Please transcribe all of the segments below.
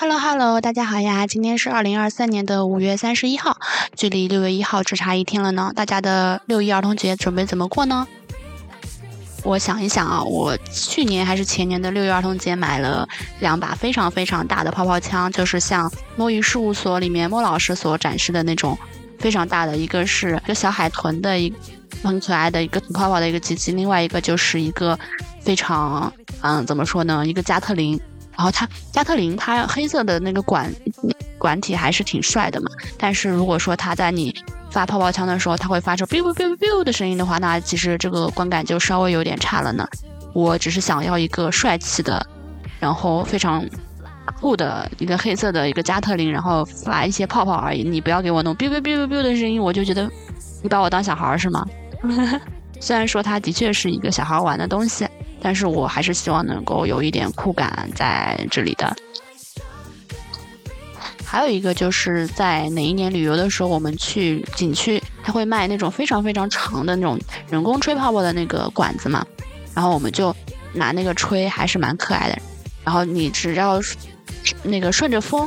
Hello Hello，大家好呀！今天是二零二三年的五月三十一号，距离六月一号只差一天了呢。大家的六一儿童节准备怎么过呢？我想一想啊，我去年还是前年的六一儿童节买了两把非常非常大的泡泡枪，就是像摸鱼事务所里面莫老师所展示的那种非常大的，一个是一个小海豚的一很可爱的一个吐泡泡的一个机器，另外一个就是一个非常嗯怎么说呢，一个加特林。然后它加特林，它黑色的那个管管体还是挺帅的嘛。但是如果说它在你发泡泡枪的时候，它会发出 biu biu biu biu 的声音的话，那其实这个观感就稍微有点差了呢。我只是想要一个帅气的，然后非常酷的一个黑色的一个加特林，然后发一些泡泡而已。你不要给我弄 biu biu biu biu 的声音，我就觉得你把我当小孩是吗？虽然说它的确是一个小孩玩的东西。但是我还是希望能够有一点酷感在这里的。还有一个就是在哪一年旅游的时候，我们去景区，他会卖那种非常非常长的那种人工吹泡泡的那个管子嘛，然后我们就拿那个吹，还是蛮可爱的。然后你只要那个顺着风，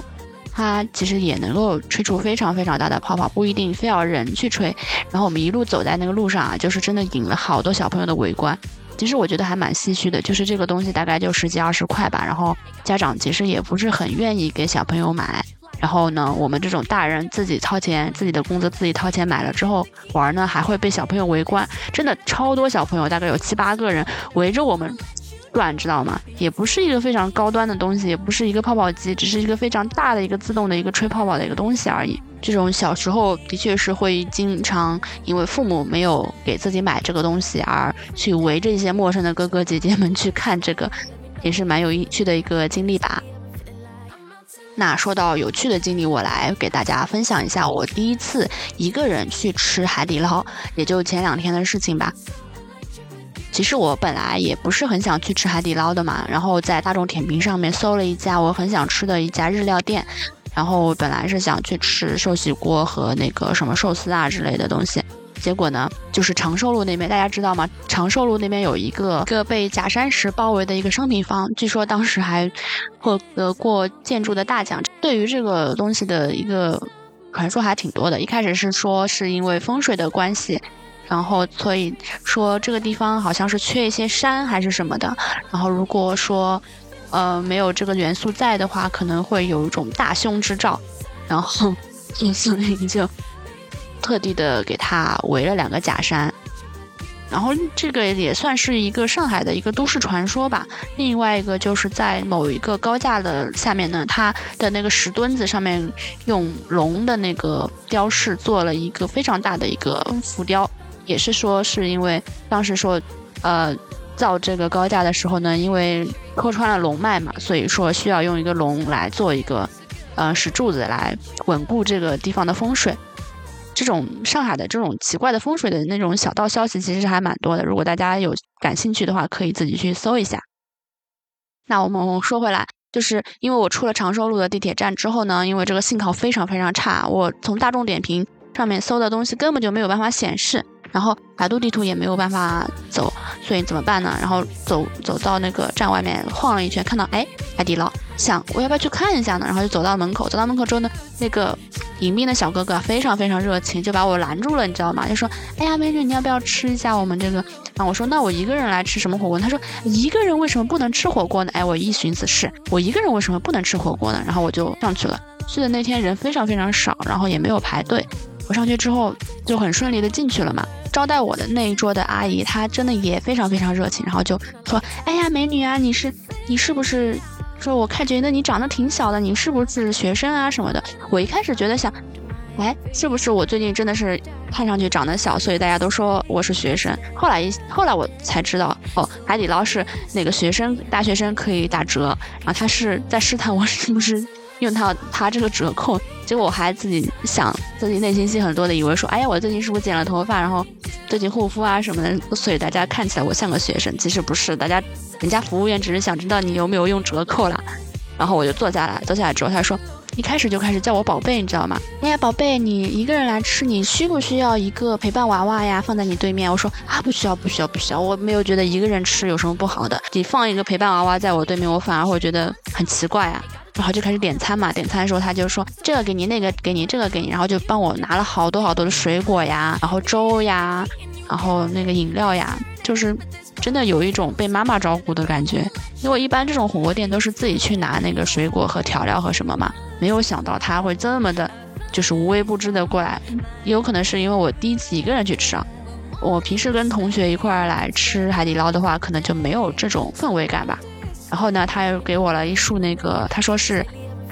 它其实也能够吹出非常非常大的泡泡，不一定非要人去吹。然后我们一路走在那个路上啊，就是真的引了好多小朋友的围观。其实我觉得还蛮唏嘘的，就是这个东西大概就十几二十块吧，然后家长其实也不是很愿意给小朋友买，然后呢，我们这种大人自己掏钱，自己的工资自己掏钱买了之后玩呢，还会被小朋友围观，真的超多小朋友，大概有七八个人围着我们。转，知道吗？也不是一个非常高端的东西，也不是一个泡泡机，只是一个非常大的一个自动的一个吹泡泡的一个东西而已。这种小时候的确是会经常因为父母没有给自己买这个东西而去围着一些陌生的哥哥姐姐们去看这个，也是蛮有趣的一个经历吧。那说到有趣的经历，我来给大家分享一下我第一次一个人去吃海底捞，也就前两天的事情吧。其实我本来也不是很想去吃海底捞的嘛，然后在大众点评上面搜了一家我很想吃的一家日料店，然后本来是想去吃寿喜锅和那个什么寿司啊之类的东西，结果呢，就是长寿路那边，大家知道吗？长寿路那边有一个个被假山石包围的一个商品房，据说当时还获得过建筑的大奖。对于这个东西的一个传说还挺多的，一开始是说是因为风水的关系。然后，所以说这个地方好像是缺一些山还是什么的。然后如果说，呃，没有这个元素在的话，可能会有一种大凶之兆。然后，所以就特地的给他围了两个假山。然后这个也算是一个上海的一个都市传说吧。另外一个就是在某一个高架的下面呢，它的那个石墩子上面用龙的那个雕饰做了一个非常大的一个浮雕。也是说，是因为当时说，呃，造这个高架的时候呢，因为戳穿了龙脉嘛，所以说需要用一个龙来做一个，呃，石柱子来稳固这个地方的风水。这种上海的这种奇怪的风水的那种小道消息，其实还蛮多的。如果大家有感兴趣的话，可以自己去搜一下。那我们说回来，就是因为我出了长寿路的地铁站之后呢，因为这个信号非常非常差，我从大众点评上面搜的东西根本就没有办法显示。然后百度地图也没有办法走，所以怎么办呢？然后走走到那个站外面晃了一圈，看到哎海底捞，想我要不要去看一下呢？然后就走到门口，走到门口之后呢，那个迎宾的小哥哥非常非常热情，就把我拦住了，你知道吗？就说哎呀美女，你要不要吃一下我们这个？啊我说那我一个人来吃什么火锅？他说一个人为什么不能吃火锅呢？哎，我一寻思是我一个人为什么不能吃火锅呢？然后我就上去了。去的那天人非常非常少，然后也没有排队。我上去之后就很顺利的进去了嘛。招待我的那一桌的阿姨，她真的也非常非常热情，然后就说：“哎呀，美女啊，你是你是不是说我看觉得你长得挺小的，你是不是学生啊什么的？”我一开始觉得想，哎，是不是我最近真的是看上去长得小，所以大家都说我是学生？后来一后来我才知道，哦，海底捞是那个学生大学生可以打折，然后他是在试探我是不是用他他这个折扣。结果我还自己想，自己内心戏很多的，以为说，哎呀，我最近是不是剪了头发，然后最近护肤啊什么的，所以大家看起来我像个学生。其实不是，大家人家服务员只是想知道你有没有用折扣啦。然后我就坐下来，坐下来之后他说。一开始就开始叫我宝贝，你知道吗？哎呀，宝贝，你一个人来吃，你需不需要一个陪伴娃娃呀？放在你对面。我说啊，不需要，不需要，不需要。我没有觉得一个人吃有什么不好的。你放一个陪伴娃娃在我对面，我反而会觉得很奇怪啊。然后就开始点餐嘛，点餐的时候他就说这个给你，那个给你，这个给你，然后就帮我拿了好多好多的水果呀，然后粥呀，然后那个饮料呀，就是。真的有一种被妈妈照顾的感觉，因为一般这种火锅店都是自己去拿那个水果和调料和什么嘛，没有想到他会这么的，就是无微不至的过来。也有可能是因为我第一次一个人去吃啊，我平时跟同学一块儿来吃海底捞的话，可能就没有这种氛围感吧。然后呢，他又给我了一束那个，他说是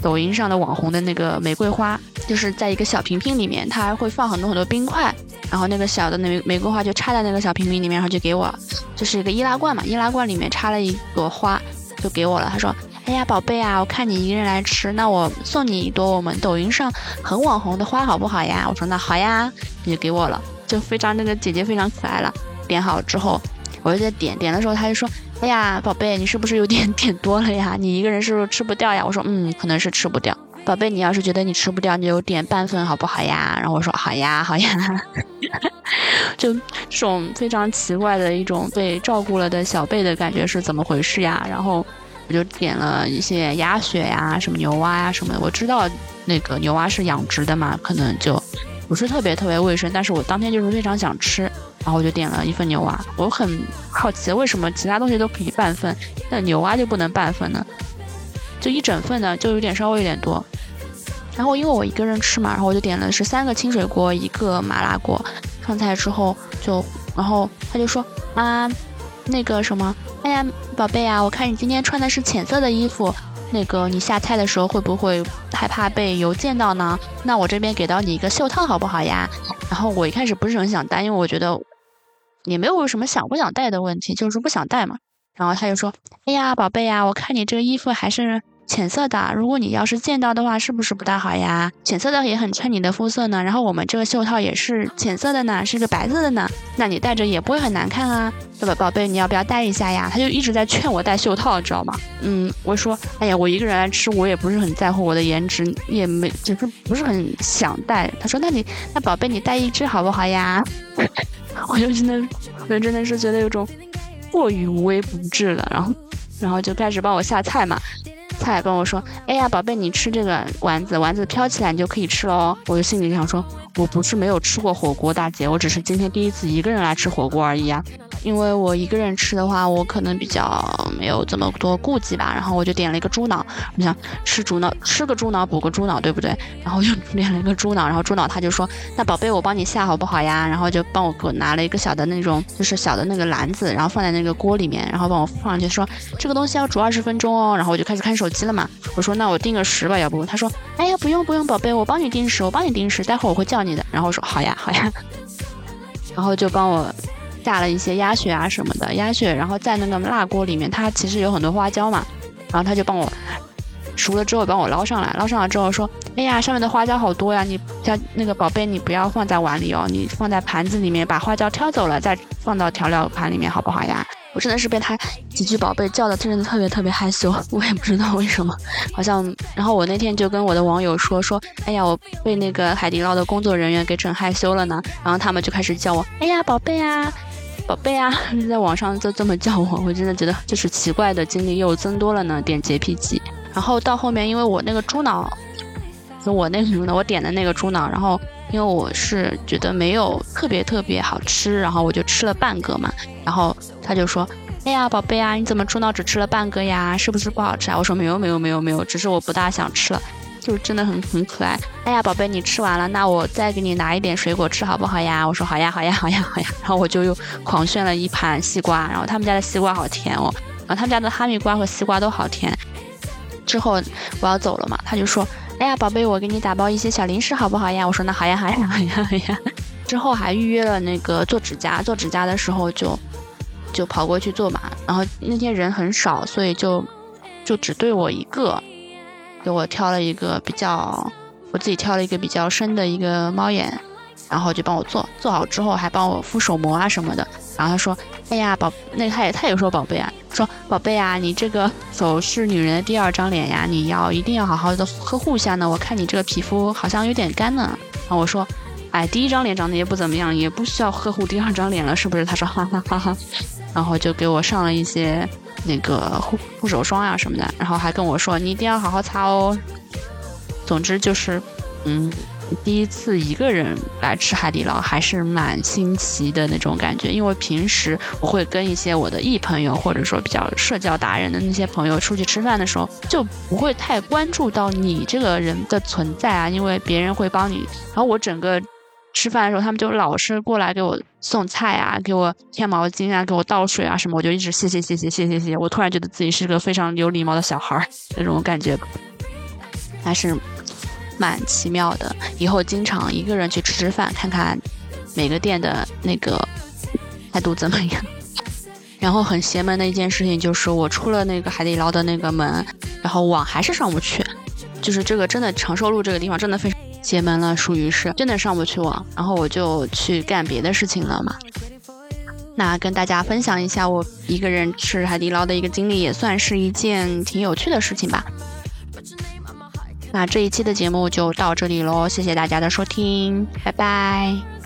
抖音上的网红的那个玫瑰花，就是在一个小瓶瓶里面，他还会放很多很多冰块。然后那个小的那玫瑰花就插在那个小瓶瓶里面，然后就给我，就是一个易拉罐嘛，易拉罐里面插了一朵花，就给我了。他说：“哎呀，宝贝啊，我看你一个人来吃，那我送你一朵我们抖音上很网红的花好不好呀？”我说：“那好呀。”就给我了，就非常那个姐姐非常可爱了。点好之后，我就在点点的时候，他就说：“哎呀，宝贝，你是不是有点 点多了呀？你一个人是不是吃不掉呀？”我说：“嗯，可能是吃不掉。”宝贝，你要是觉得你吃不掉，你就点半份好不好呀？然后我说好呀，好呀。就这种非常奇怪的一种被照顾了的小贝的感觉是怎么回事呀？然后我就点了一些鸭血呀、什么牛蛙呀什么的。我知道那个牛蛙是养殖的嘛，可能就不是特别特别卫生，但是我当天就是非常想吃，然后我就点了一份牛蛙。我很好奇为什么其他东西都可以半份，那牛蛙就不能半份呢？就一整份的就有点稍微有点多。然后因为我一个人吃嘛，然后我就点了是三个清水锅，一个麻辣锅。上菜之后就，然后他就说啊，那个什么，哎呀，宝贝啊，我看你今天穿的是浅色的衣服，那个你下菜的时候会不会害怕被油溅到呢？那我这边给到你一个袖套好不好呀？然后我一开始不是很想戴，因为我觉得也没有什么想不想戴的问题，就是不想戴嘛。然后他就说，哎呀，宝贝呀，我看你这个衣服还是。浅色的，如果你要是见到的话，是不是不大好呀？浅色的也很衬你的肤色呢。然后我们这个袖套也是浅色的呢，是个白色的呢，那你戴着也不会很难看啊，对吧，宝贝？你要不要戴一下呀？他就一直在劝我戴袖套，知道吗？嗯，我说，哎呀，我一个人来吃，我也不是很在乎我的颜值，也没，就是不是很想戴。他说，那你，那宝贝，你戴一只好不好呀？我就真的，我真的是觉得有种过于无微不至了。然后，然后就开始帮我下菜嘛。菜跟我说：“哎呀，宝贝，你吃这个丸子，丸子飘起来你就可以吃了哦。”我就心里想说：“我不是没有吃过火锅，大姐，我只是今天第一次一个人来吃火锅而已呀。”因为我一个人吃的话，我可能比较没有这么多顾忌吧。然后我就点了一个猪脑，我想吃猪脑，吃个猪脑补个猪脑，对不对？然后就点了一个猪脑，然后猪脑他就说：“那宝贝，我帮你下好不好呀？”然后就帮我给我拿了一个小的那种，就是小的那个篮子，然后放在那个锅里面，然后帮我放上去，说这个东西要煮二十分钟哦。然后我就开始看手机了嘛。我说：“那我定个时吧，要不？”他说：“哎呀，不用不用，宝贝，我帮你定时，我帮你定时，待会儿我会叫你的。”然后我说：“好呀好呀。”然后就帮我。下了一些鸭血啊什么的鸭血，然后在那个辣锅里面，它其实有很多花椒嘛，然后他就帮我熟了之后帮我捞上来，捞上来之后说，哎呀，上面的花椒好多呀，你叫那个宝贝，你不要放在碗里哦，你放在盘子里面，把花椒挑走了再放到调料盘里面，好不好呀？我真的是被他几句宝贝叫的，真的特别特别害羞，我也不知道为什么，好像，然后我那天就跟我的网友说说，哎呀，我被那个海底捞的工作人员给整害羞了呢，然后他们就开始叫我，哎呀，宝贝啊。宝贝啊，在网上就这么叫我，我真的觉得 就是奇怪的经历又增多了呢。点洁癖剂，然后到后面，因为我那个猪脑，就我那个什么的，我点的那个猪脑，然后因为我是觉得没有特别特别好吃，然后我就吃了半个嘛。然后他就说：“哎呀，宝贝啊，你怎么猪脑只吃了半个呀？是不是不好吃啊？”我说：“没有没有没有没有，只是我不大想吃了。”就真的很很可爱。哎呀，宝贝，你吃完了，那我再给你拿一点水果吃好不好呀？我说好呀，好呀，好呀，好呀。然后我就又狂炫了一盘西瓜，然后他们家的西瓜好甜哦，然后他们家的哈密瓜和西瓜都好甜。之后我要走了嘛，他就说，哎呀，宝贝，我给你打包一些小零食好不好呀？我说那好呀，好呀，好呀，好呀。之后还预约了那个做指甲，做指甲的时候就就跑过去做嘛。然后那天人很少，所以就就只对我一个，给我挑了一个比较，我自己挑了一个比较深的一个猫眼，然后就帮我做，做好之后还帮我敷手膜啊什么的。然后他说：“哎呀，宝，那他也他也说宝贝啊，说宝贝啊，你这个手是女人的第二张脸呀，你要一定要好好的呵护一下呢。我看你这个皮肤好像有点干呢。”然后我说：“哎，第一张脸长得也不怎么样，也不需要呵护第二张脸了，是不是？”他说：“哈哈哈哈。”然后就给我上了一些那个护护手霜呀什么的，然后还跟我说：“你一定要好好擦哦。”总之就是，嗯。第一次一个人来吃海底捞，还是蛮新奇的那种感觉。因为平时我会跟一些我的异朋友，或者说比较社交达人的那些朋友出去吃饭的时候，就不会太关注到你这个人的存在啊，因为别人会帮你。然后我整个吃饭的时候，他们就老是过来给我送菜啊，给我添毛巾啊，给我倒水啊，什么，我就一直谢谢谢谢谢谢谢，我突然觉得自己是个非常有礼貌的小孩，那种感觉。还是蛮奇妙的，以后经常一个人去吃吃饭，看看每个店的那个态度怎么样。然后很邪门的一件事情就是我出了那个海底捞的那个门，然后网还是上不去，就是这个真的长寿路这个地方真的非常。结盟了，属于是真的上不去网。然后我就去干别的事情了嘛。那跟大家分享一下我一个人吃海底捞的一个经历，也算是一件挺有趣的事情吧。那这一期的节目就到这里喽，谢谢大家的收听，拜拜。